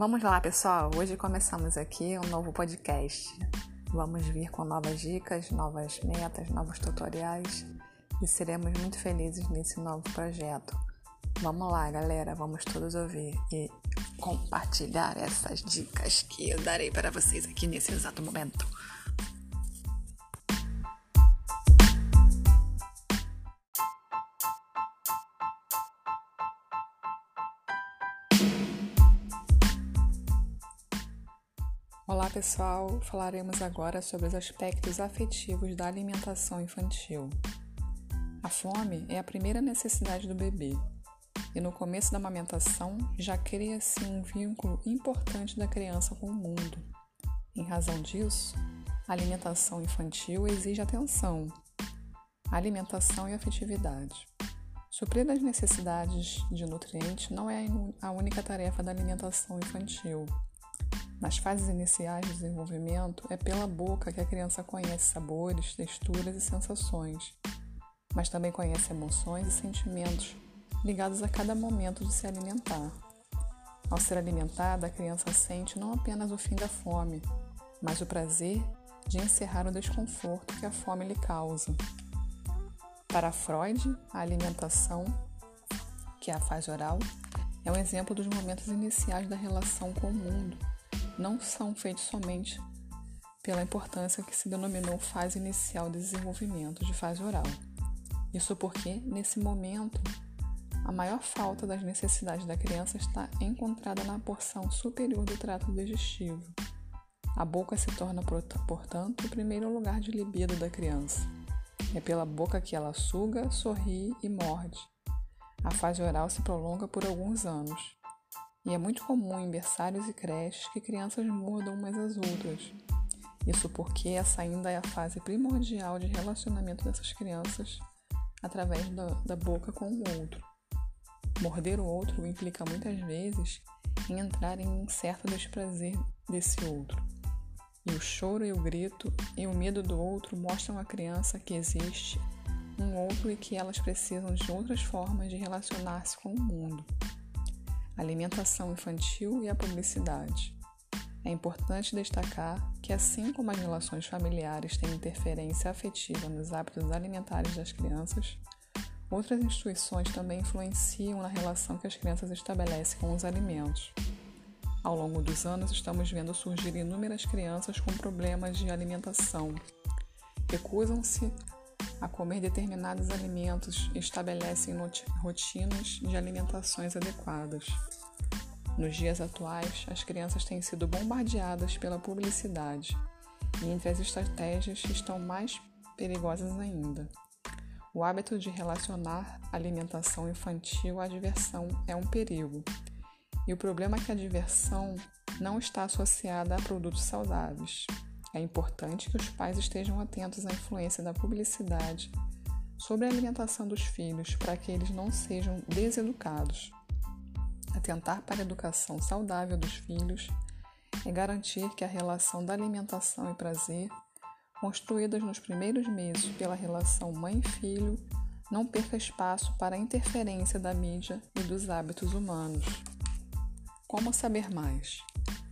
Vamos lá, pessoal. Hoje começamos aqui um novo podcast. Vamos vir com novas dicas, novas metas, novos tutoriais e seremos muito felizes nesse novo projeto. Vamos lá, galera. Vamos todos ouvir e compartilhar essas dicas que eu darei para vocês aqui nesse exato momento. Olá pessoal, falaremos agora sobre os aspectos afetivos da alimentação infantil. A fome é a primeira necessidade do bebê e no começo da amamentação já cria-se um vínculo importante da criança com o mundo. Em razão disso, a alimentação infantil exige atenção, alimentação e afetividade. Suprir as necessidades de nutrientes não é a única tarefa da alimentação infantil nas fases iniciais do desenvolvimento, é pela boca que a criança conhece sabores, texturas e sensações, mas também conhece emoções e sentimentos ligados a cada momento de se alimentar. Ao ser alimentada, a criança sente não apenas o fim da fome, mas o prazer de encerrar o desconforto que a fome lhe causa. Para Freud, a alimentação, que é a fase oral, é um exemplo dos momentos iniciais da relação com o mundo não são feitos somente pela importância que se denominou fase inicial de desenvolvimento de fase oral. Isso porque, nesse momento, a maior falta das necessidades da criança está encontrada na porção superior do trato digestivo. A boca se torna, portanto, o primeiro lugar de libido da criança. É pela boca que ela suga, sorri e morde. A fase oral se prolonga por alguns anos. E é muito comum em berçários e creches que crianças mordam umas às outras. Isso porque essa ainda é a fase primordial de relacionamento dessas crianças através da, da boca com o outro. Morder o outro implica muitas vezes em entrar em um certo desprazer desse outro. E o choro e o grito e o medo do outro mostram à criança que existe um outro e que elas precisam de outras formas de relacionar-se com o mundo alimentação infantil e a publicidade. É importante destacar que, assim como as relações familiares têm interferência afetiva nos hábitos alimentares das crianças, outras instituições também influenciam na relação que as crianças estabelecem com os alimentos. Ao longo dos anos, estamos vendo surgir inúmeras crianças com problemas de alimentação. Recusam-se a comer determinados alimentos e estabelecem rotinas de alimentações adequadas. Nos dias atuais, as crianças têm sido bombardeadas pela publicidade e entre as estratégias estão mais perigosas ainda. O hábito de relacionar alimentação infantil à diversão é um perigo. E o problema é que a diversão não está associada a produtos saudáveis. É importante que os pais estejam atentos à influência da publicidade sobre a alimentação dos filhos para que eles não sejam deseducados. Atentar para a educação saudável dos filhos é garantir que a relação da alimentação e prazer, construídas nos primeiros meses pela relação mãe-filho, não perca espaço para a interferência da mídia e dos hábitos humanos. Como saber mais?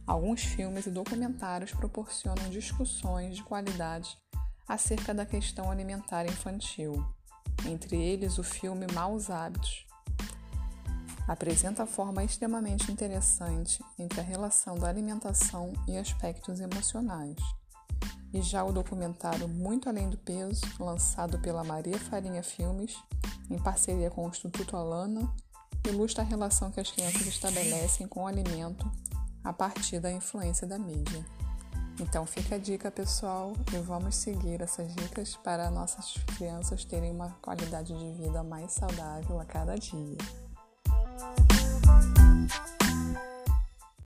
Alguns filmes e documentários proporcionam discussões de qualidade acerca da questão alimentar infantil, entre eles o filme Maus Hábitos. Apresenta a forma extremamente interessante entre a relação da alimentação e aspectos emocionais. E já o documentário Muito Além do Peso, lançado pela Maria Farinha Filmes, em parceria com o Instituto Alana, ilustra a relação que as crianças estabelecem com o alimento a partir da influência da mídia. Então fica a dica, pessoal, e vamos seguir essas dicas para nossas crianças terem uma qualidade de vida mais saudável a cada dia.